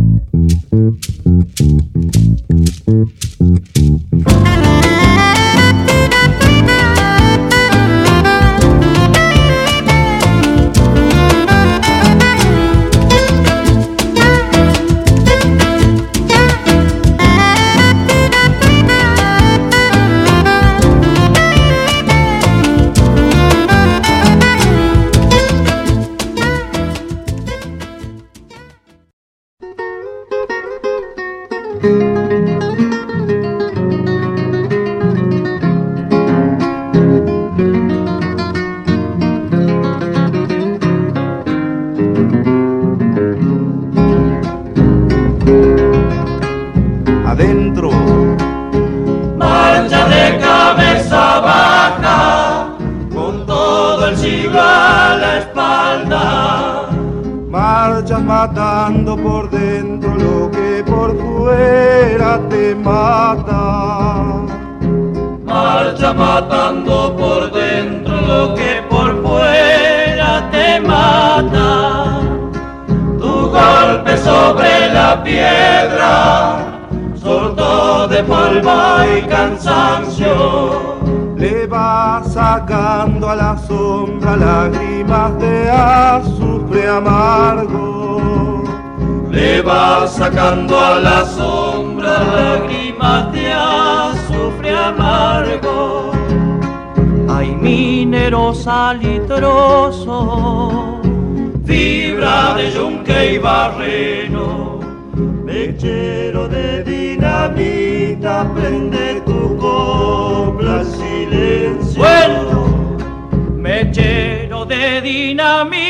Mm-hmm. a la sombra lágrimas de azufre amargo. Hay mineros salitroso, fibra de yunque y barreno, mechero de dinamita, prende tu copla silencio. Bueno, mechero de dinamita.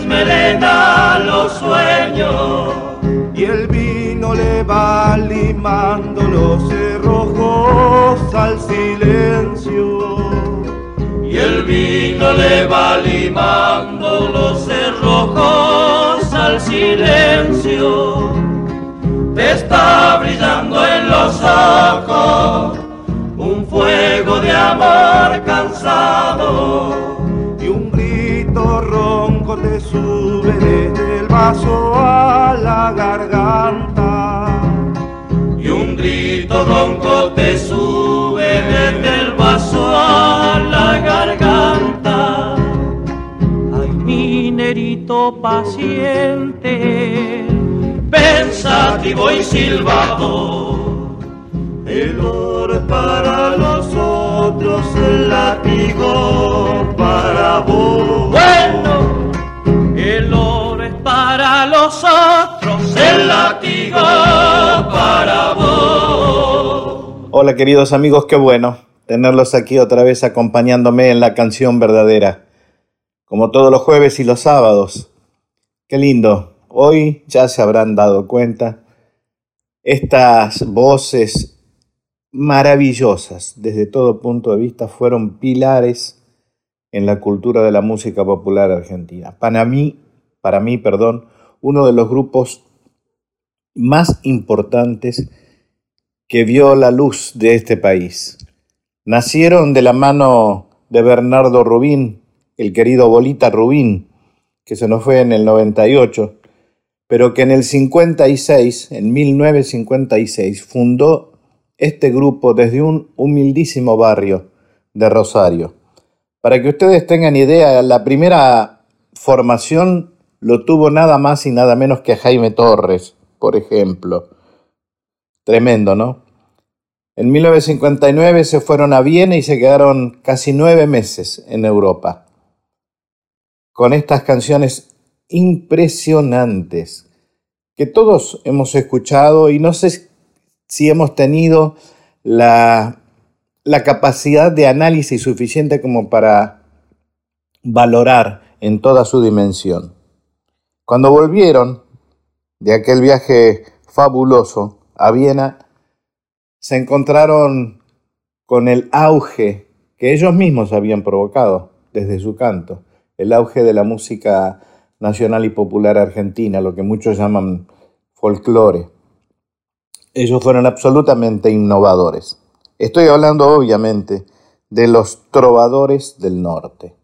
desmelena los sueños. Y el vino le va limando los cerrojos al silencio. Y el vino le va limando los cerrojos al silencio. Te está brillando en los ojos un fuego de amor cansado vaso a la garganta. Y un grito ronco te sube desde el vaso a la garganta. Ay minerito paciente pensativo y silbado. El oro para los otros, el látigo para vos. Hola queridos amigos, qué bueno tenerlos aquí otra vez acompañándome en la canción verdadera, como todos los jueves y los sábados. Qué lindo, hoy ya se habrán dado cuenta, estas voces maravillosas desde todo punto de vista, fueron pilares en la cultura de la música popular argentina. Para mí, para mí, perdón, uno de los grupos más importantes que vio la luz de este país. Nacieron de la mano de Bernardo Rubín, el querido Bolita Rubín, que se nos fue en el 98, pero que en el 56, en 1956, fundó este grupo desde un humildísimo barrio de Rosario. Para que ustedes tengan idea, la primera formación lo tuvo nada más y nada menos que Jaime Torres, por ejemplo. Tremendo, ¿no? En 1959 se fueron a Viena y se quedaron casi nueve meses en Europa. Con estas canciones impresionantes que todos hemos escuchado y no sé si hemos tenido la, capacidad de análisis suficiente como para valorar en toda su dimensión. Cuando volvieron de aquel viaje fabuloso a Viena, se encontraron con el auge que ellos mismos habían provocado desde su canto, el auge de la música nacional y popular argentina, lo que muchos llaman folclore. Ellos fueron absolutamente innovadores. Estoy hablando obviamente de los trovadores del norte.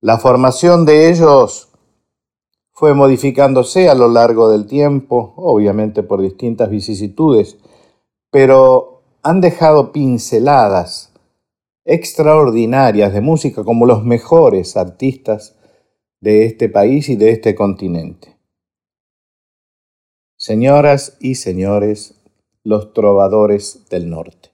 La formación de ellos fue modificándose a lo largo del tiempo, obviamente por distintas vicisitudes, pero han dejado pinceladas extraordinarias de música como los mejores artistas de este país y de este continente. Señoras y señores, los trovadores del norte.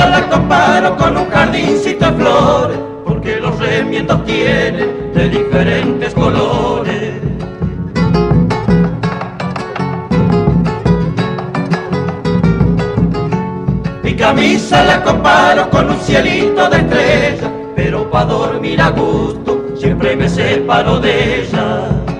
La comparo con un jardincito de flores, porque los remiendos tienen de diferentes colores. Mi camisa la comparo con un cielito de estrella, pero para dormir a gusto siempre me separo de ella.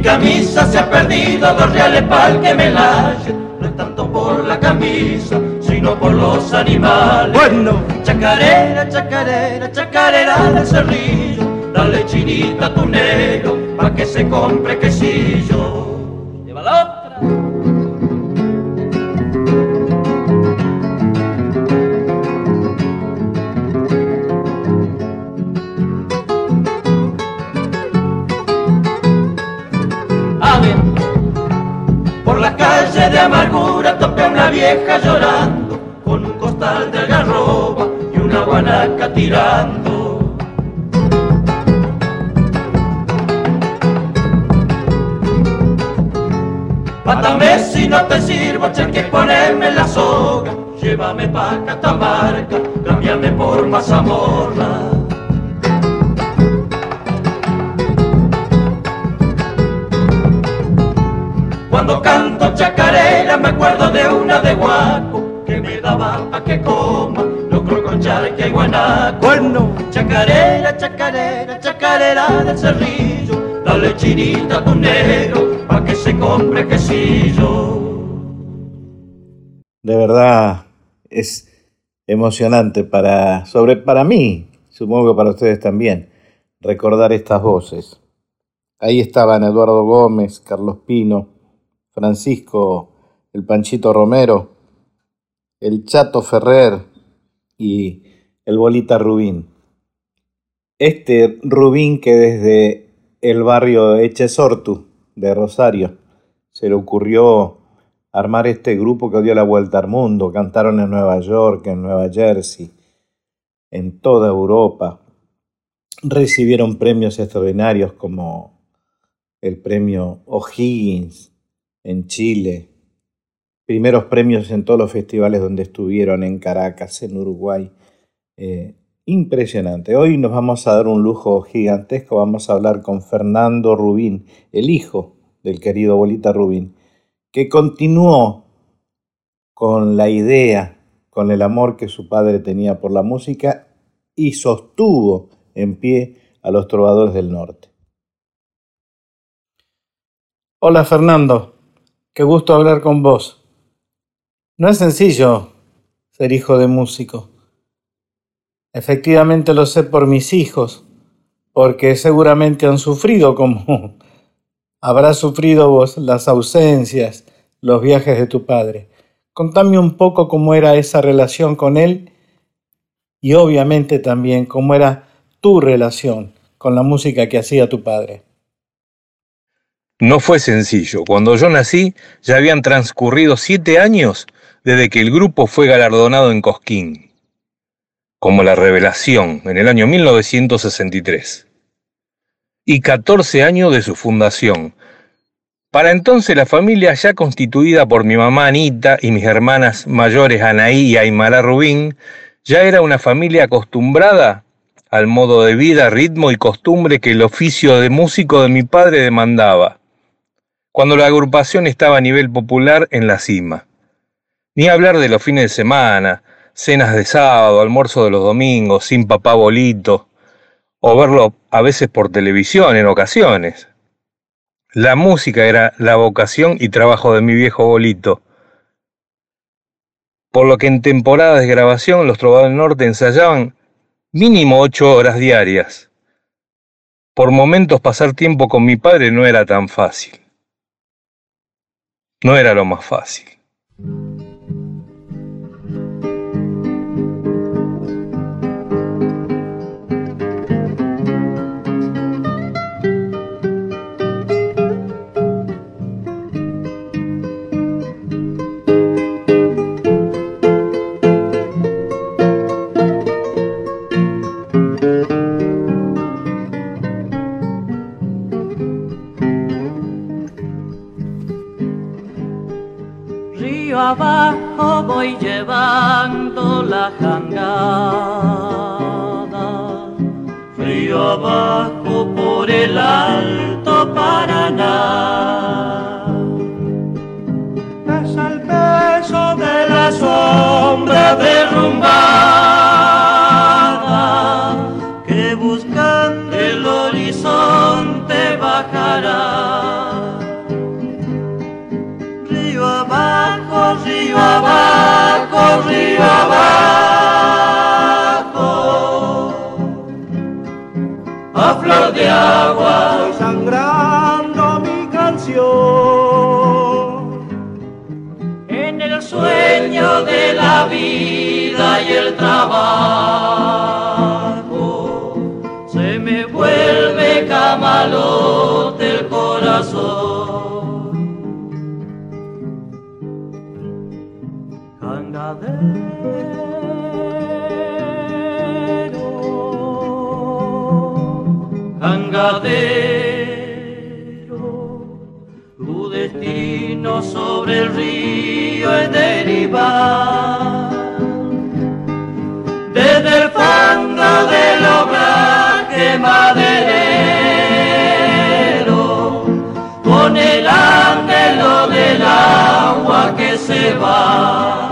Camisa se ha perdido, dos reales pa'l que me la No es tanto por la camisa, sino por los animales. Bueno, chacarera, chacarera, chacarera del cerrillo. Dale chinita a tu negro, pa' que se compre quesillo. Vieja llorando con un costal de algarroba y una guanaca tirando. Mátame si no te sirvo, que ponerme la soga, llévame pa' Catamarca, cámbiame por Mazamorra. Cuando canto chacarera me acuerdo de una de guaco que me daba pa' que coma locro con charque y guanaco. Bueno, chacarera, chacarera, chacarera del cerrillo, dale chinita a tu negro pa' que se compre quesillo. De verdad es emocionante para, sobre, para mí, supongo que para ustedes también, recordar estas voces. Ahí estaban Eduardo Gómez, Carlos Pino, Francisco el Panchito Romero, el Chato Ferrer y el Bolita Rubín. Este Rubín que desde el barrio Echesortu de Rosario se le ocurrió armar este grupo que dio la vuelta al mundo. Cantaron en Nueva York, en Nueva Jersey, en toda Europa. Recibieron premios extraordinarios como el premio O'Higgins en Chile, primeros premios en todos los festivales donde estuvieron, en Caracas, en Uruguay. Eh, impresionante. Hoy nos vamos a dar un lujo gigantesco, vamos a hablar con Fernando Rubín, el hijo del querido Bolita Rubín, que continuó con la idea, con el amor que su padre tenía por la música y sostuvo en pie a los trovadores del norte. Hola Fernando. Qué gusto hablar con vos. No es sencillo ser hijo de músico. Efectivamente lo sé por mis hijos, porque seguramente han sufrido como habrás sufrido vos las ausencias, los viajes de tu padre. Contame un poco cómo era esa relación con él y obviamente también cómo era tu relación con la música que hacía tu padre. No fue sencillo. Cuando yo nací ya habían transcurrido siete años desde que el grupo fue galardonado en Cosquín, como la revelación en el año 1963, y 14 años de su fundación. Para entonces la familia ya constituida por mi mamá Anita y mis hermanas mayores Anaí y Aymara Rubín, ya era una familia acostumbrada al modo de vida, ritmo y costumbre que el oficio de músico de mi padre demandaba, cuando la agrupación estaba a nivel popular en la cima. Ni hablar de los fines de semana, cenas de sábado, almuerzo de los domingos, sin papá bolito, o verlo a veces por televisión en ocasiones. La música era la vocación y trabajo de mi viejo bolito. Por lo que en temporadas de grabación los Trovadores del Norte ensayaban mínimo ocho horas diarias. Por momentos pasar tiempo con mi padre no era tan fácil. No era lo más fácil. jangada. Frío abajo por el alto Paraná. Es el peso de la sombra derrumbada. de agua. Voy sangrando mi canción. En el sueño de la vida y el trabajo. verdadero. Tu destino sobre el río es derivar. Desde el fondo del obraje maderero, con el anhelo del agua que se va.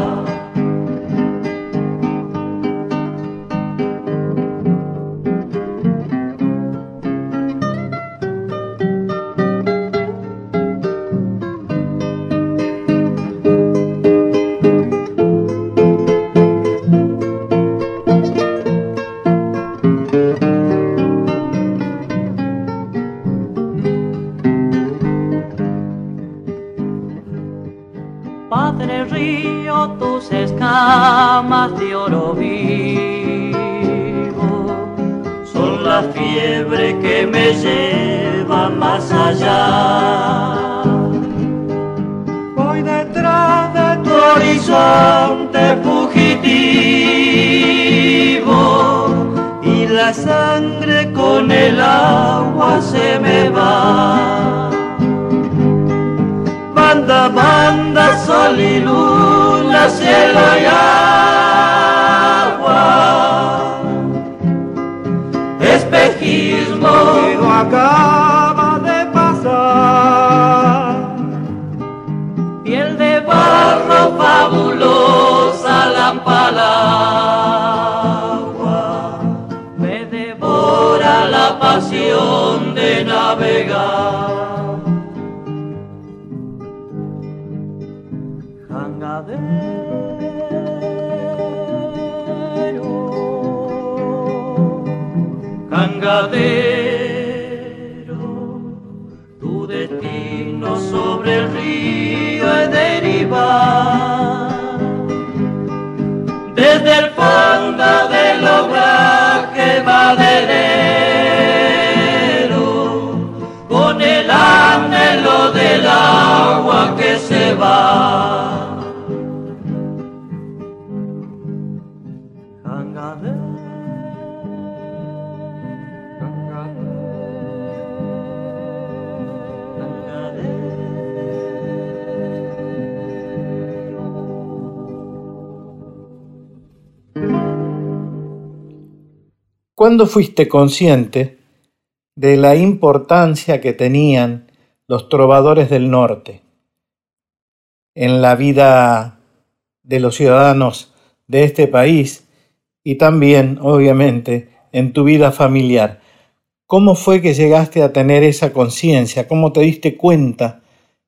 lleva más allá. Voy detrás de tu horizonte fugitivo y la sangre con el agua se me va. Banda, banda, sol y luna, cielo y agua. Espejito acaba de pasar. Piel de barro fabulosa, lampalagua, me devora la pasión de navegar. Desde el fondo del obraje maderero, con el anhelo del agua que se va. ¿Cuándo fuiste consciente de la importancia que tenían los trovadores del norte en la vida de los ciudadanos de este país y también, obviamente, en tu vida familiar? ¿Cómo fue que llegaste a tener esa conciencia? ¿Cómo te diste cuenta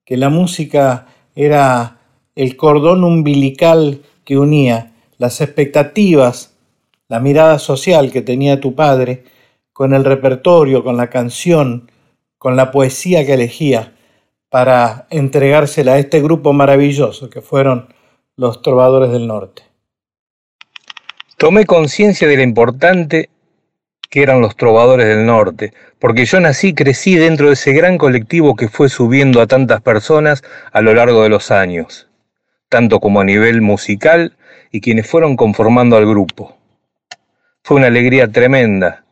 que la música era el cordón umbilical que unía las expectativas, la mirada social que tenía tu padre, con el repertorio, con la canción, con la poesía que elegía para entregársela a este grupo maravilloso que fueron los trovadores del norte. Tomé conciencia de lo importante que eran los trovadores del norte, porque yo nací y crecí dentro de ese gran colectivo que fue subiendo a tantas personas a lo largo de los años, tanto como a nivel musical y quienes fueron conformando al grupo. Fue una alegría tremenda,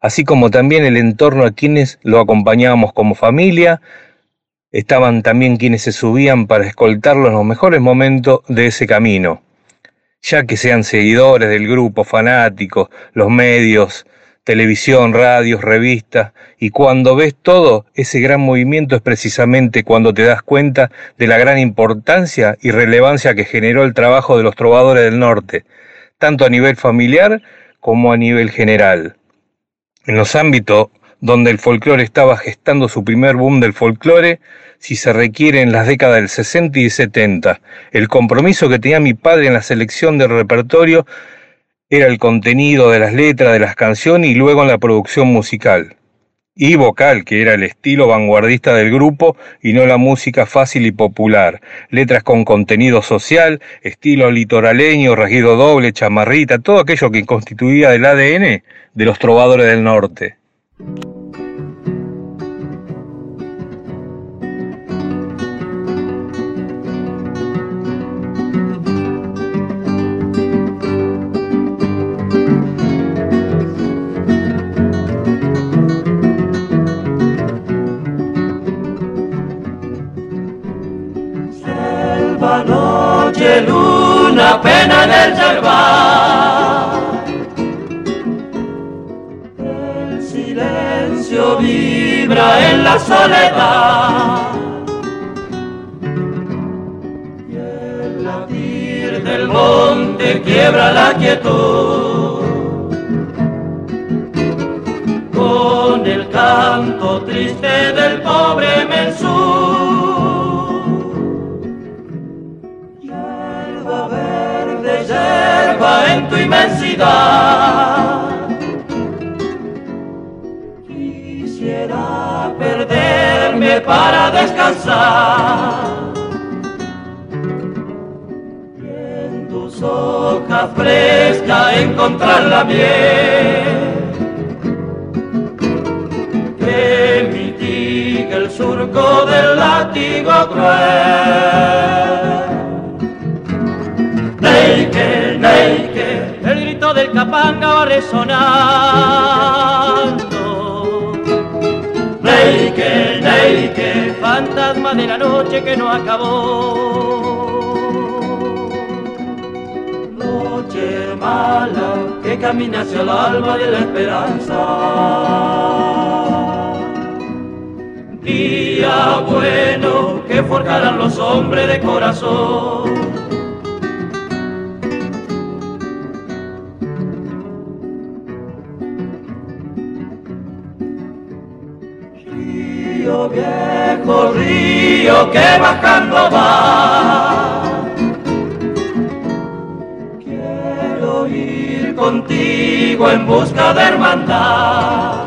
así como también el entorno a quienes lo acompañábamos como familia, estaban también quienes se subían para escoltarlo en los mejores momentos de ese camino, ya que sean seguidores del grupo, fanáticos, los medios, televisión, radios, revistas, y cuando ves todo, ese gran movimiento es precisamente cuando te das cuenta de la gran importancia y relevancia que generó el trabajo de los trovadores del norte, tanto a nivel familiar como a nivel general. En los ámbitos donde el folclore estaba gestando su primer boom del folclore, si se requiere en las décadas del 60 y 70. El compromiso que tenía mi padre en la selección del repertorio era el contenido de las letras de las canciones y luego en la producción musical. Y vocal, que era el estilo vanguardista del grupo y no la música fácil y popular. Letras con contenido social, estilo litoraleño, rasguido doble, chamarrita, todo aquello que constituía el ADN de los trovadores del norte. Que camina hacia el alma de la esperanza. Día bueno que forjarán los hombres de corazón viejo río que bajando va. En busca de hermandad.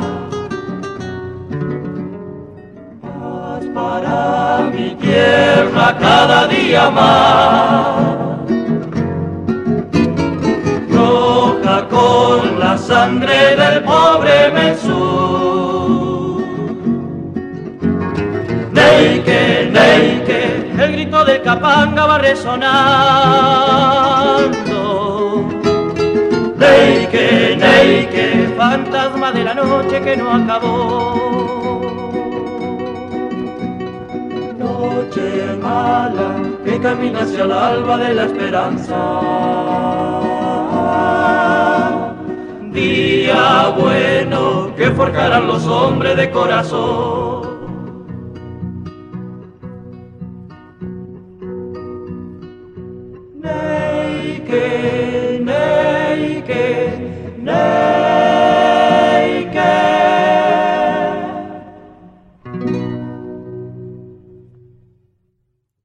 Paz para mi tierra cada día más. Roja con la sangre del pobre Mesú. Neike, Neike, el grito del capanga va resonando. Neike, Neike, fantasma de la noche que no acabó. Noche mala que camina hacia el alba de la esperanza. día bueno que forjarán los hombres de corazón.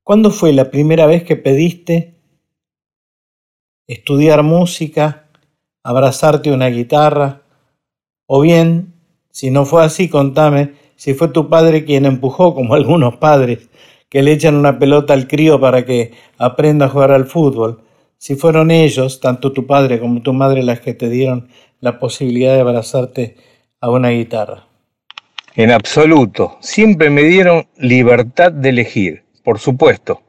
¿Cuándo fue la primera vez que pediste estudiar música, abrazarte una guitarra? O bien, si no fue así, contame si fue tu padre quien empujó, como algunos padres, que le echan una pelota al crío para que aprenda a jugar al fútbol. Si fueron ellos, tanto tu padre como tu madre, las que te dieron la posibilidad de abrazarte a una guitarra. En absoluto, siempre me dieron libertad de elegir, por supuesto,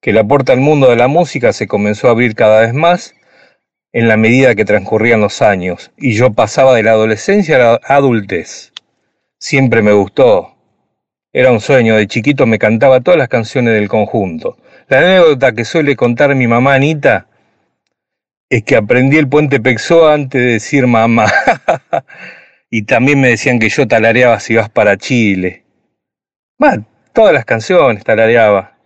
que la puerta al mundo de la música se comenzó a abrir cada vez más en la medida que transcurrían los años y yo pasaba de la adolescencia a la adultez. Siempre me gustó. Era un sueño, de chiquito me cantaba todas las canciones del conjunto. La anécdota que suele contar mi mamá Anita es que aprendí el puente Pexó antes de decir mamá. y también me decían que yo talareaba si vas para Chile. Bah, todas las canciones talareaba.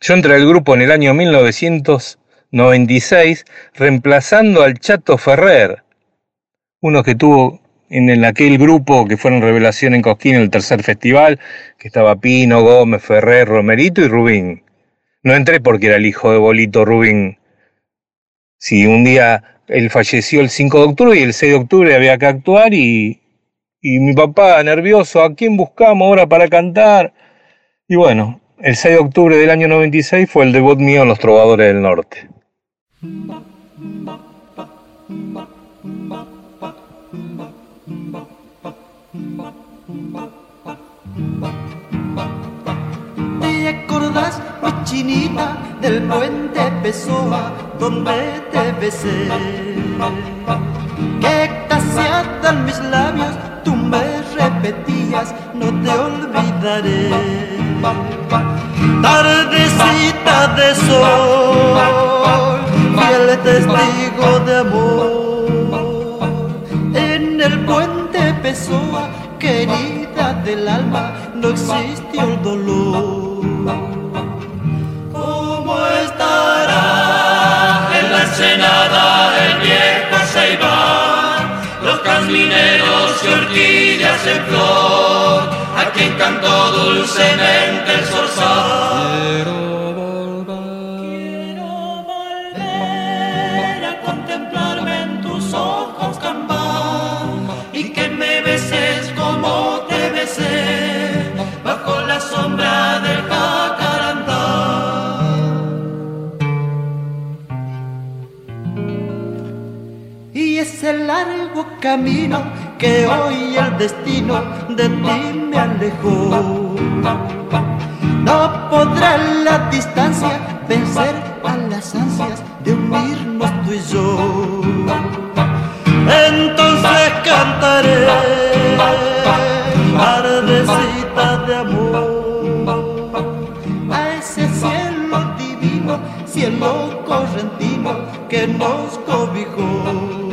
Yo entré al grupo en el año 1996 reemplazando al Chato Ferrer, uno que tuvo en aquel grupo que fueron Revelación en Cosquín, el tercer festival, que estaba Pino, Gómez, Ferrer, Romerito y Rubín. No entré porque era el hijo de Bolito Rubín. Si un día él falleció el 5 de octubre y el 6 de octubre había que actuar y, y mi papá nervioso, ¿a quién buscamos ahora para cantar? Y bueno, el 6 de octubre del año 96 fue el debut mío en Los Trovadores del Norte. ¿Te acordás, mi chinita, del puente Pessoa donde te besé? Que extasiadas mis labios, tú me repetías, no te olvidaré. Tardecita de sol, fiel testigo de amor, en el puente Pessoa, querida del alma, no existió el dolor. ¿Cómo estará en la ensenada el viejo Ceibán? Los camineros y orquídeas en flor, a quien cantó dulcemente el zorzal. Quiero volver a contemplarme en tus ojos, Cambá, y que me beses como te besé, bajo la sombra del jacarandá. Y ese largo camino que hoy el destino de ti me alejó. No podrá la distancia vencer a las ansias de unirnos tú y yo. Entonces cantaré, ardecita de amor, a ese cielo divino, cielo correntino que nos cobijó.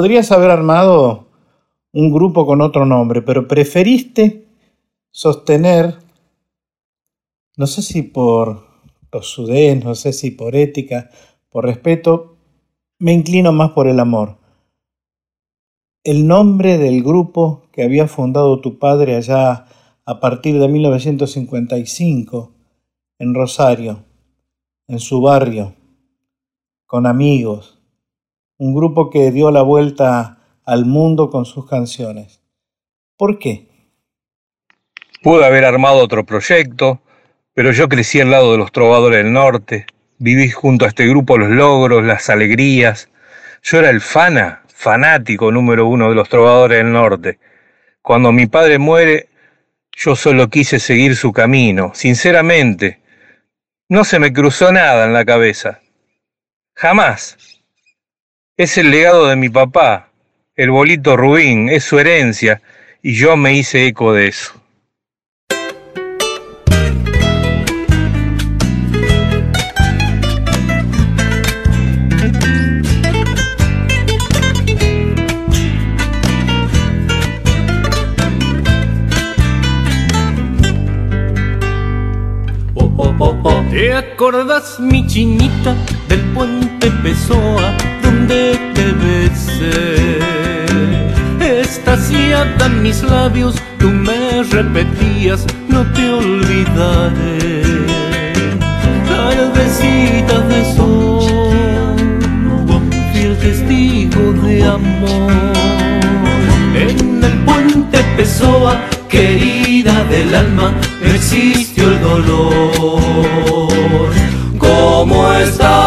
Podrías haber armado un grupo con otro nombre, pero preferiste sostener, no sé si por tosudez, no sé si por ética, por respeto, me inclino más por el amor. El nombre del grupo que había fundado tu padre allá a partir de 1955 en Rosario, en su barrio, con amigos, un grupo que dio la vuelta al mundo con sus canciones. ¿Por qué? Pude haber armado otro proyecto, pero yo crecí al lado de los trovadores del norte, viví junto a este grupo los logros, las alegrías. Yo era el fana, fanático número uno de los trovadores del norte. Cuando mi padre muere, yo solo quise seguir su camino, sinceramente. No se me cruzó nada en la cabeza. Jamás. Es el legado de mi papá, el bolito Rubín, es su herencia, y yo me hice eco de eso. ¿Te acordas, mi chinita, del puente Pessoa? te besé. Estasiada en mis labios, tú me repetías, no te olvidaré. Tardecita de sol, fiel testigo de amor. En el puente Pessoa, querida del alma, existió el dolor. ¿Cómo estará?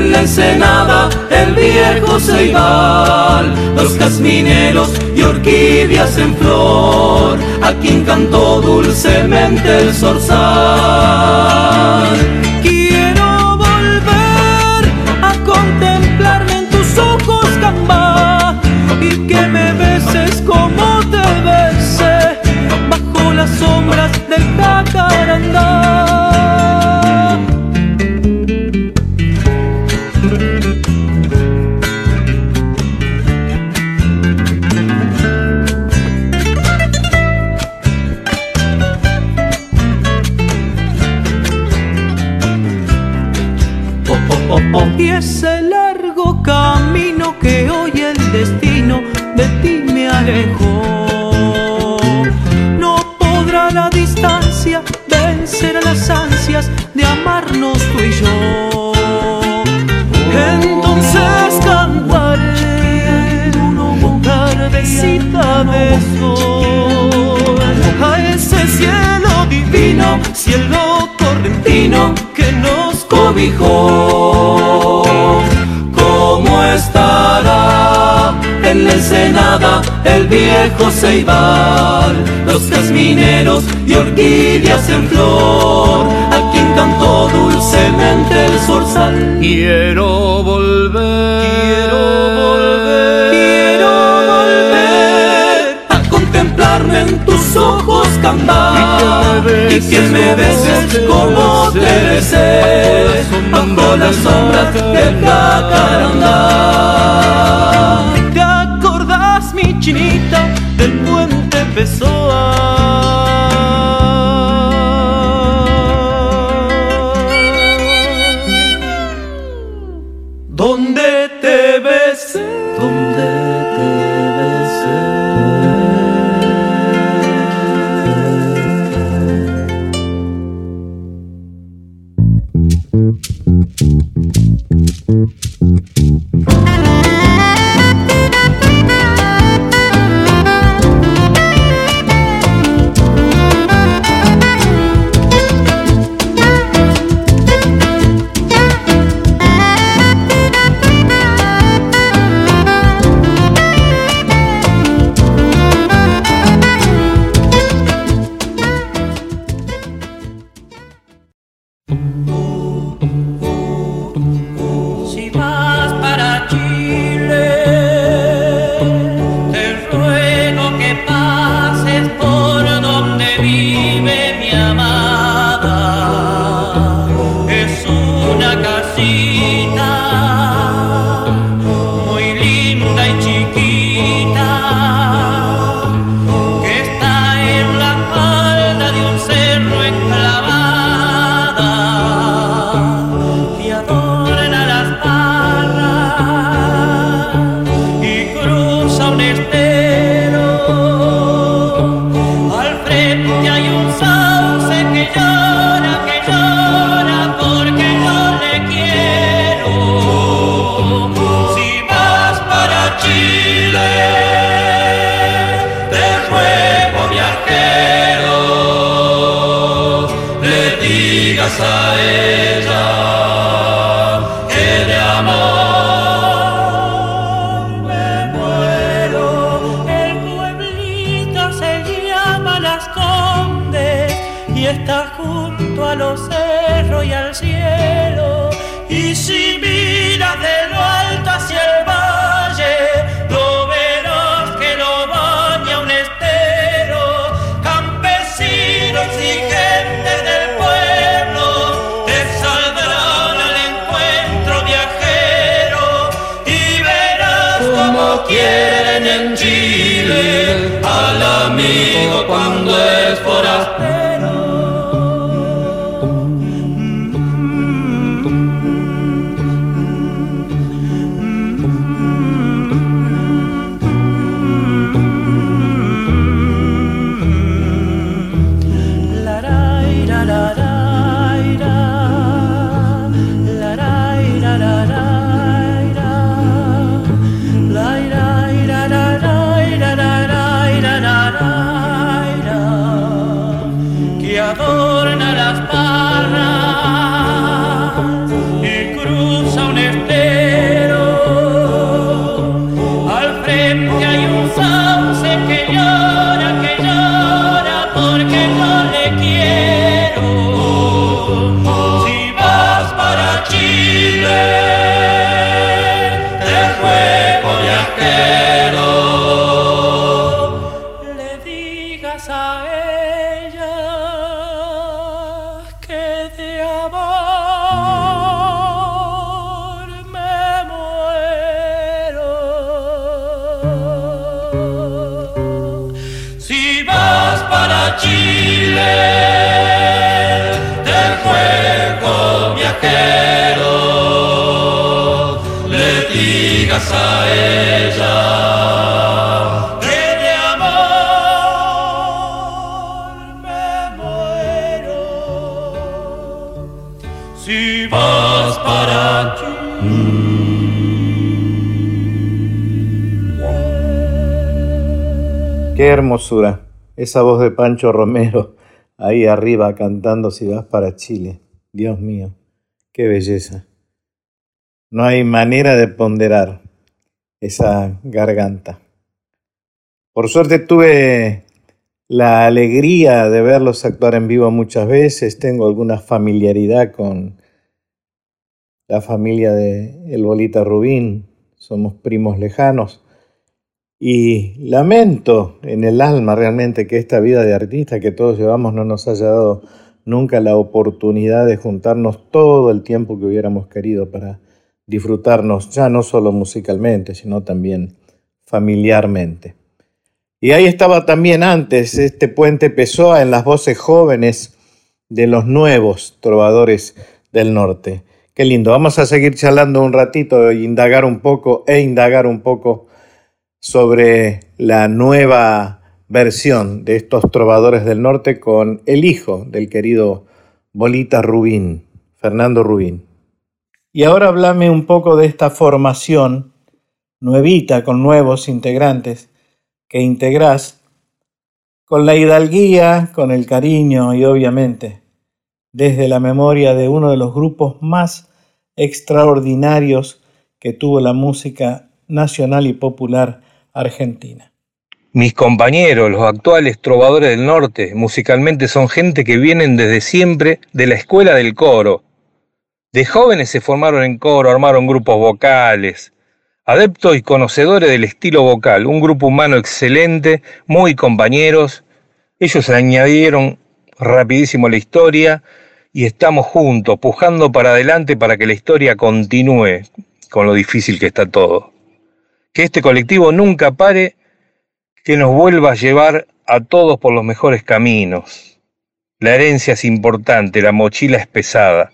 En la ensenada el viejo ceibal, los casmineros y orquídeas en flor, a quien cantó dulcemente el zorzal. Y ese largo camino que hoy el destino de ti me alejó. No podrá la distancia vencer a las ansias de amarnos tú y yo. Entonces cantaré tardecita de sol a ese cielo divino, cielo correntino cobijó. ¿Cómo estará en la ensenada el viejo ceibal? Los casmineros y orquídeas en flor, a quien cantó dulcemente el zorzal. Quiero volver, quiero volver, quiero volver a contemplarme en tus ojos y que me beses como te besé bajo las sombras del jacarandá. Esa voz de Pancho Romero ahí arriba cantando si vas para Chile. Dios mío, qué belleza. No hay manera de ponderar esa garganta. Por suerte tuve la alegría de verlos actuar en vivo muchas veces. Tengo alguna familiaridad con la familia de El Bolita Rubín. Somos primos lejanos. Y lamento en el alma realmente que esta vida de artista que todos llevamos no nos haya dado nunca la oportunidad de juntarnos todo el tiempo que hubiéramos querido para disfrutarnos ya no solo musicalmente, sino también familiarmente. Y ahí estaba también antes este puente Pessoa en las voces jóvenes de los nuevos trovadores del norte. Qué lindo. Vamos a seguir charlando un ratito e indagar un poco e indagar un poco sobre la nueva versión de estos trovadores del norte con el hijo del querido Bolita Rubín, Fernando Rubín. Y ahora hablame un poco de esta formación nuevita con nuevos integrantes que integrás con la hidalguía, con el cariño y obviamente desde la memoria de uno de los grupos más extraordinarios que tuvo la música nacional y popular Argentina. Mis compañeros, los actuales trovadores del norte, musicalmente son gente que vienen desde siempre de la escuela del coro. De jóvenes se formaron en coro, armaron grupos vocales, adeptos y conocedores del estilo vocal, un grupo humano excelente, muy compañeros. Ellos añadieron rapidísimo la historia y estamos juntos, pujando para adelante para que la historia continúe con lo difícil que está todo que este colectivo nunca pare, que nos vuelva a llevar a todos por los mejores caminos. La herencia es importante, la mochila es pesada.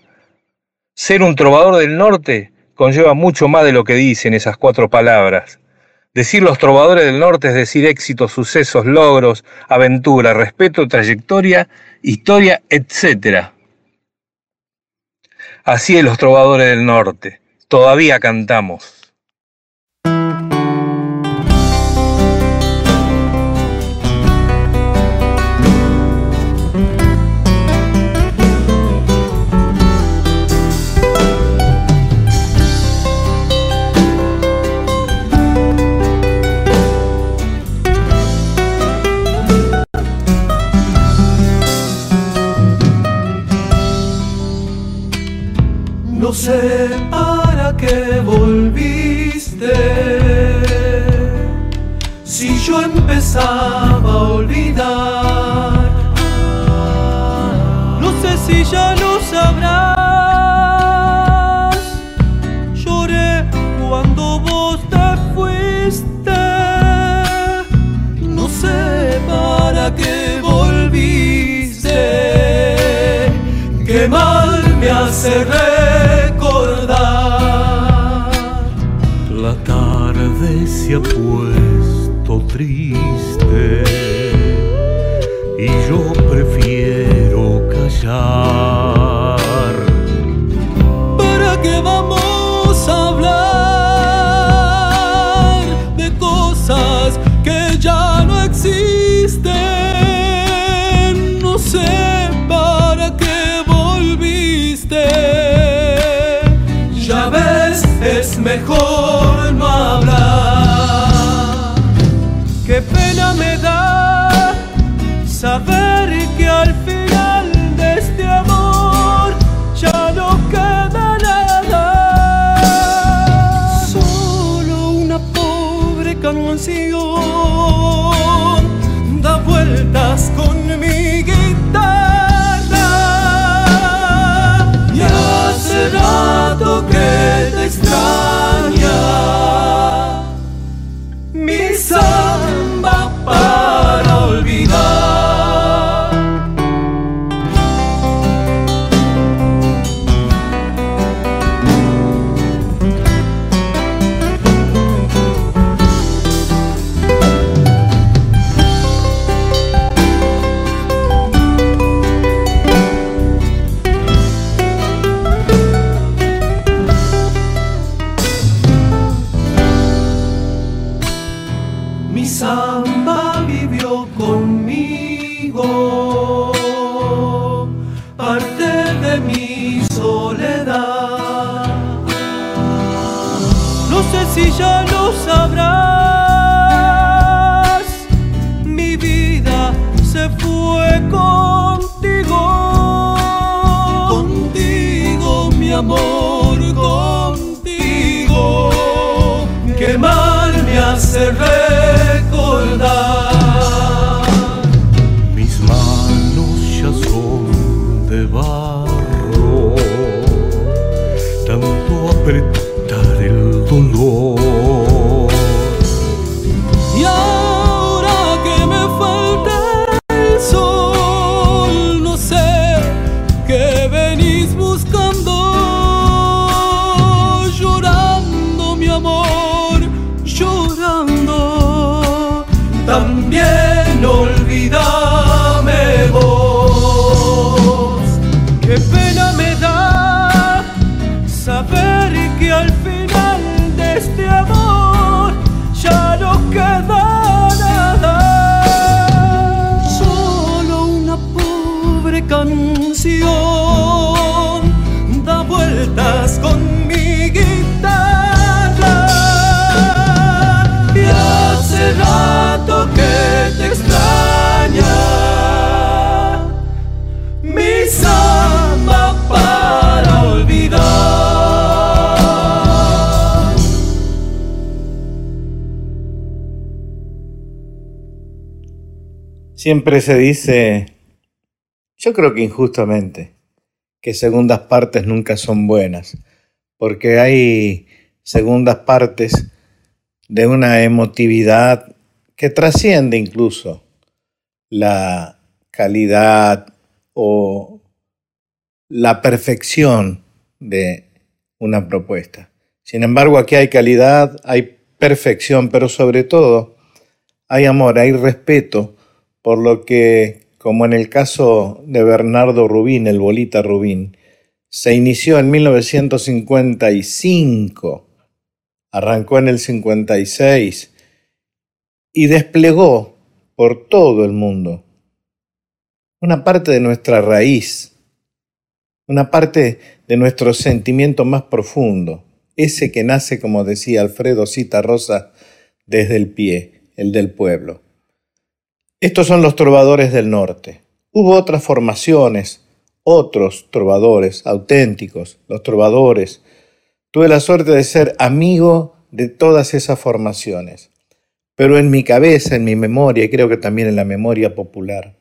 Ser un trovador del norte conlleva mucho más de lo que dicen esas cuatro palabras. Decir los trovadores del norte es decir éxitos, sucesos, logros, aventura, respeto, trayectoria, historia, etc. Así es los trovadores del norte. Todavía cantamos. Mejor Siempre se dice, yo creo que injustamente, que segundas partes nunca son buenas, porque hay segundas partes de una emotividad que trasciende incluso la calidad o la perfección de una propuesta. Sin embargo, aquí hay calidad, hay perfección, pero sobre todo hay amor, hay respeto por lo que, como en el caso de Bernardo Rubín, el bolita Rubín, se inició en 1955, arrancó en el 56 y desplegó por todo el mundo una parte de nuestra raíz, una parte de nuestro sentimiento más profundo, ese que nace, como decía Alfredo Cita Rosa, desde el pie, el del pueblo. Estos son los trovadores del norte. Hubo otras formaciones, otros trovadores auténticos, los trovadores. Tuve la suerte de ser amigo de todas esas formaciones. Pero en mi cabeza, en mi memoria, y creo que también en la memoria popular,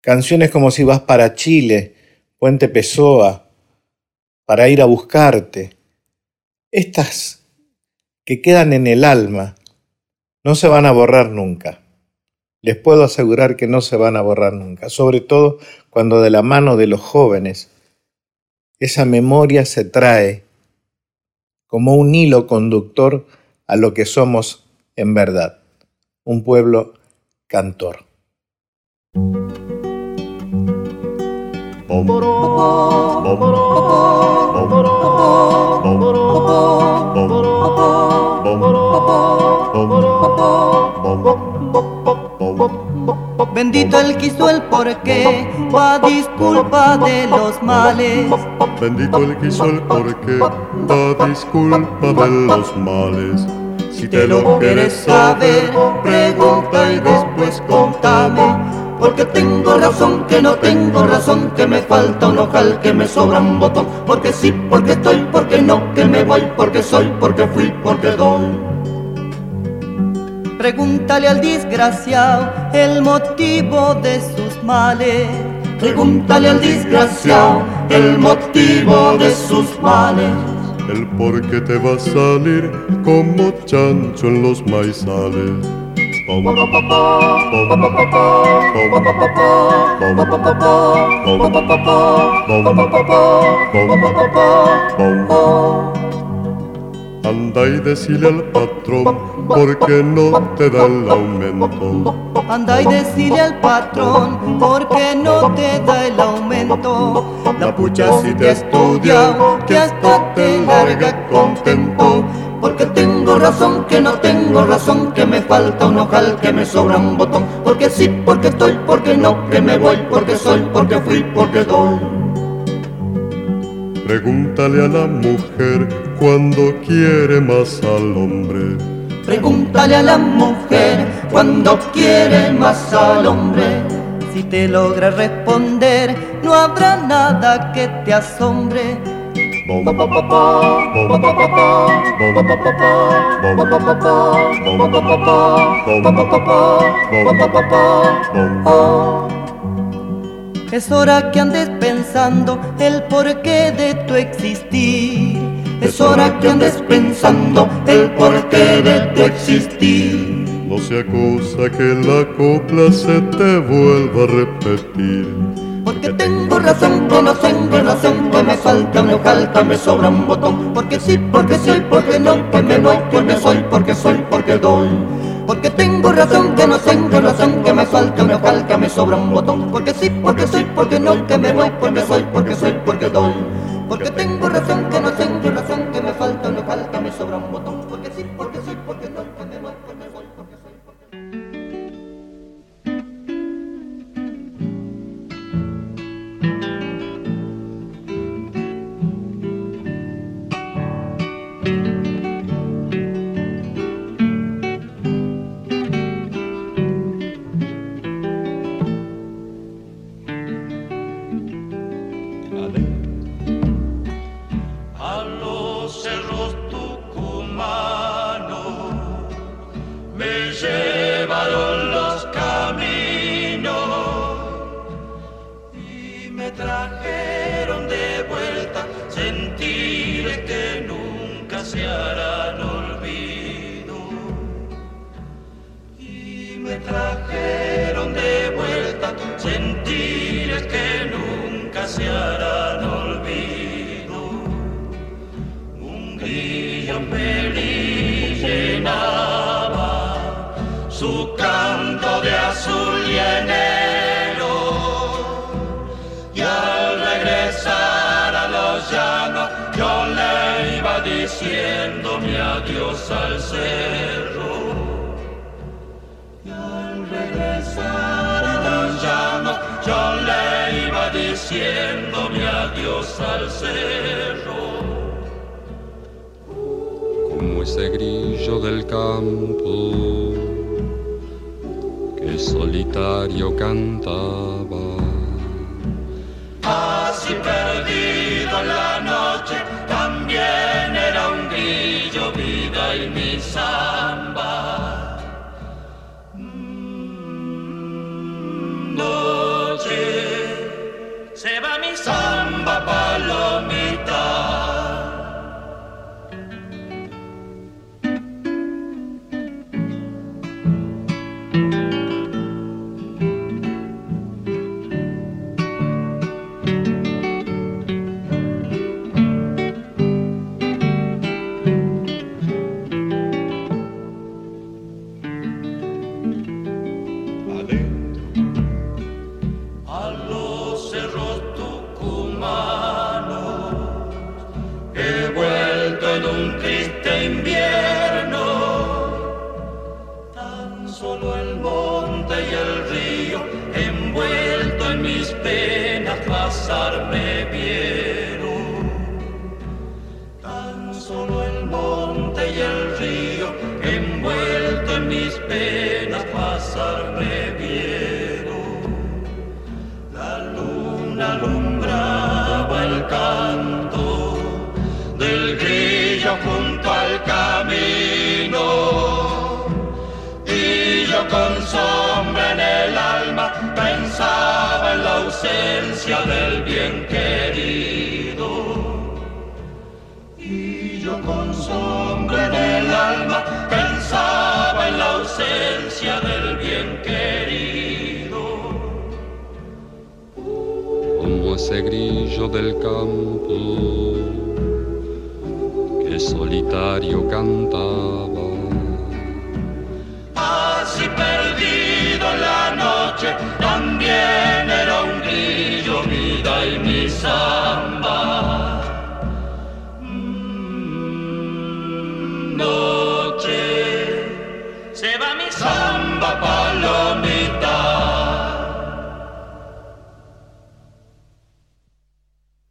canciones como Si vas para Chile, Puente Pessoa, Para ir a buscarte, estas que quedan en el alma, no se van a borrar nunca. Les puedo asegurar que no se van a borrar nunca, sobre todo cuando de la mano de los jóvenes esa memoria se trae como un hilo conductor a lo que somos en verdad, un pueblo cantor. Bendito el que hizo el porqué, va disculpa de los males. Bendito el que hizo el porqué, da disculpa de los males. Si te lo quieres saber, pregunta y después contame. Porque tengo razón, que no tengo razón, que me falta un ojal, que me sobra un botón. Porque sí, porque estoy, porque no, que me voy, porque soy, porque fui, porque doy. Pregúntale al desgraciado el motivo de sus males. Pregúntale al desgraciado el motivo de sus males. El por qué te va a salir como chancho en los maizales. Anda y decile al patrón porque no te da el aumento. Anda y decile al patrón porque no te da el aumento. La pucha si te ha estudiado que hasta te larga contento. Porque tengo razón, que no tengo razón, que me falta un ojal, que me sobra un botón. Porque sí, porque estoy, porque no, que me voy, porque soy, porque fui, porque doy. Pregúntale a la mujer cuando quiere más al hombre. Pregúntale a la mujer cuando quiere más al hombre. Si te logra responder, no habrá nada que te asombre. Es hora que andes pensando el porqué de tu existir. Es hora que andes pensando el porqué de tu existir. No sea cosa que la copla se te vuelva a repetir. Porque tengo razón, que no tengo razón, que me falta me falta, me sobra un botón. Porque sí, porque soy, porque no, que me voy, porque soy, porque soy, porque doy. Porque tengo razón, que no tengo razón, que me falta me falta, me sobra un botón. Porque sí, porque soy, porque no, que me voy, porque soy, porque soy, porque doy. Porque tengo razón, que no iba diciendo mi adiós al cerro como ese grillo del campo que solitario cantaba. Ausencia del bien querido. Y yo con sombra en el alma pensaba en la ausencia del bien querido. Como ese grillo del campo que solitario cantaba mi samba. Mm, Noche, se va mi samba palomita.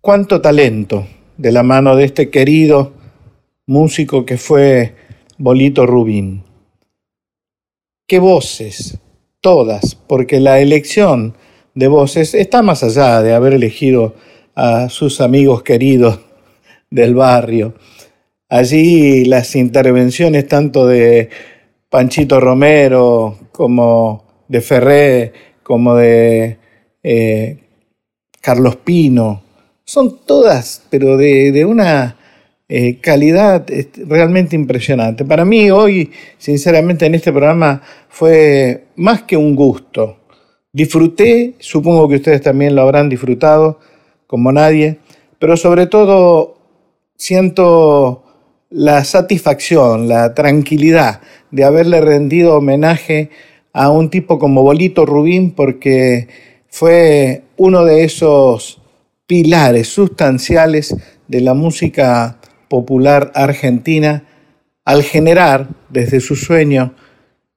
Cuánto talento de la mano de este querido músico que fue Bolito Rubín. Qué voces, todas, porque la elección de voces está más allá de haber elegido a sus amigos queridos del barrio. Allí las intervenciones tanto de Panchito Romero como de Ferré, como de eh, Carlos Pino, son todas, pero de, una eh, calidad realmente impresionante. Para mí hoy, sinceramente, en este programa fue más que un gusto. Disfruté, supongo que ustedes también lo habrán disfrutado, como nadie, pero sobre todo siento la satisfacción, la tranquilidad de haberle rendido homenaje a un tipo como Bolito Rubín porque fue uno de esos pilares sustanciales de la música popular argentina al generar desde su sueño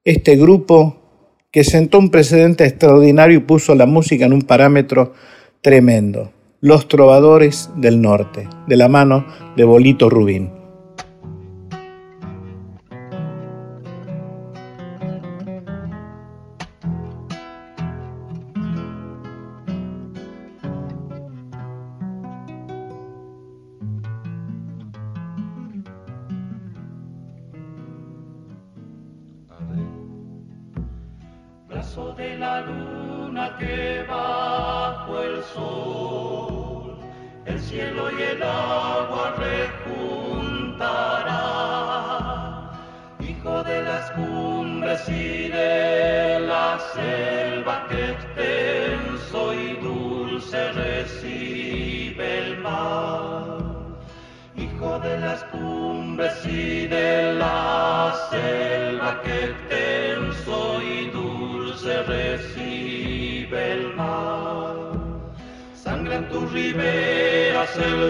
este grupo que sentó un precedente extraordinario y puso la música en un parámetro tremendo. Los Trovadores del Norte, de la mano de Bolito Rubín.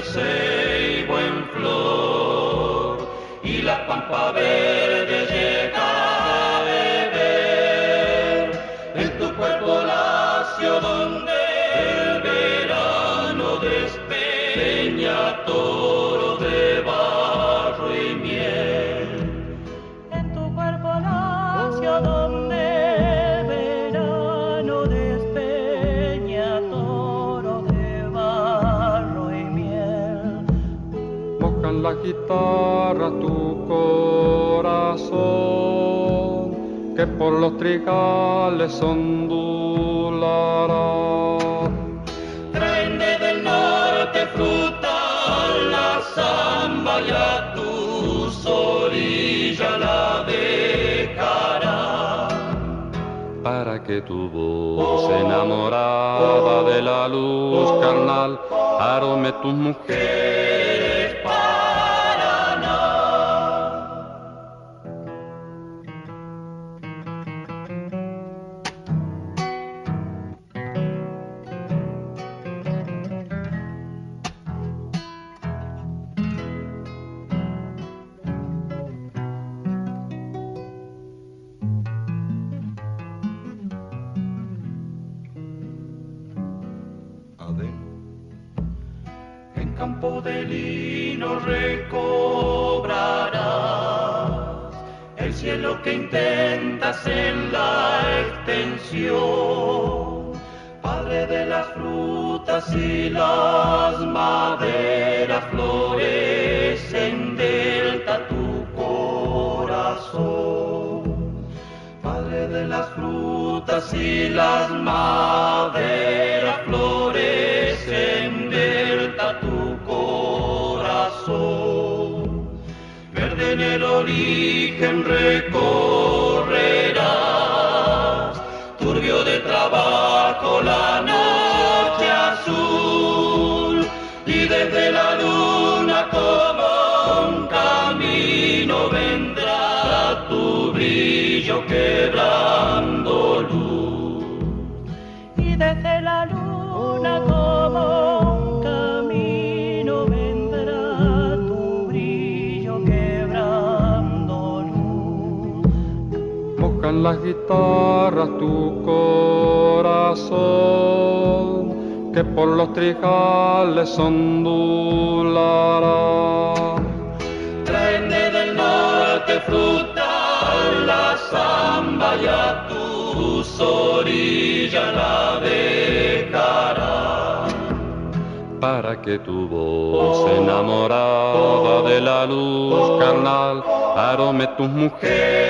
say. Que por los trigales ondulará. Traen desde el norte fruta la zamba y a tus orillas la dejará. Para que tu voz enamorada de la luz carnal arome tus mujeres en el origen recorrerás, turbio de trabajo la noche azul y desde la luna como un camino vendrá tu brillo quebrando luz. Las guitarras tu corazón, que por los trijales ondulará. Traen desde el norte fruta la zamba y a tus orillas navegará. para que tu voz enamorada de la luz carnal arome tus mujeres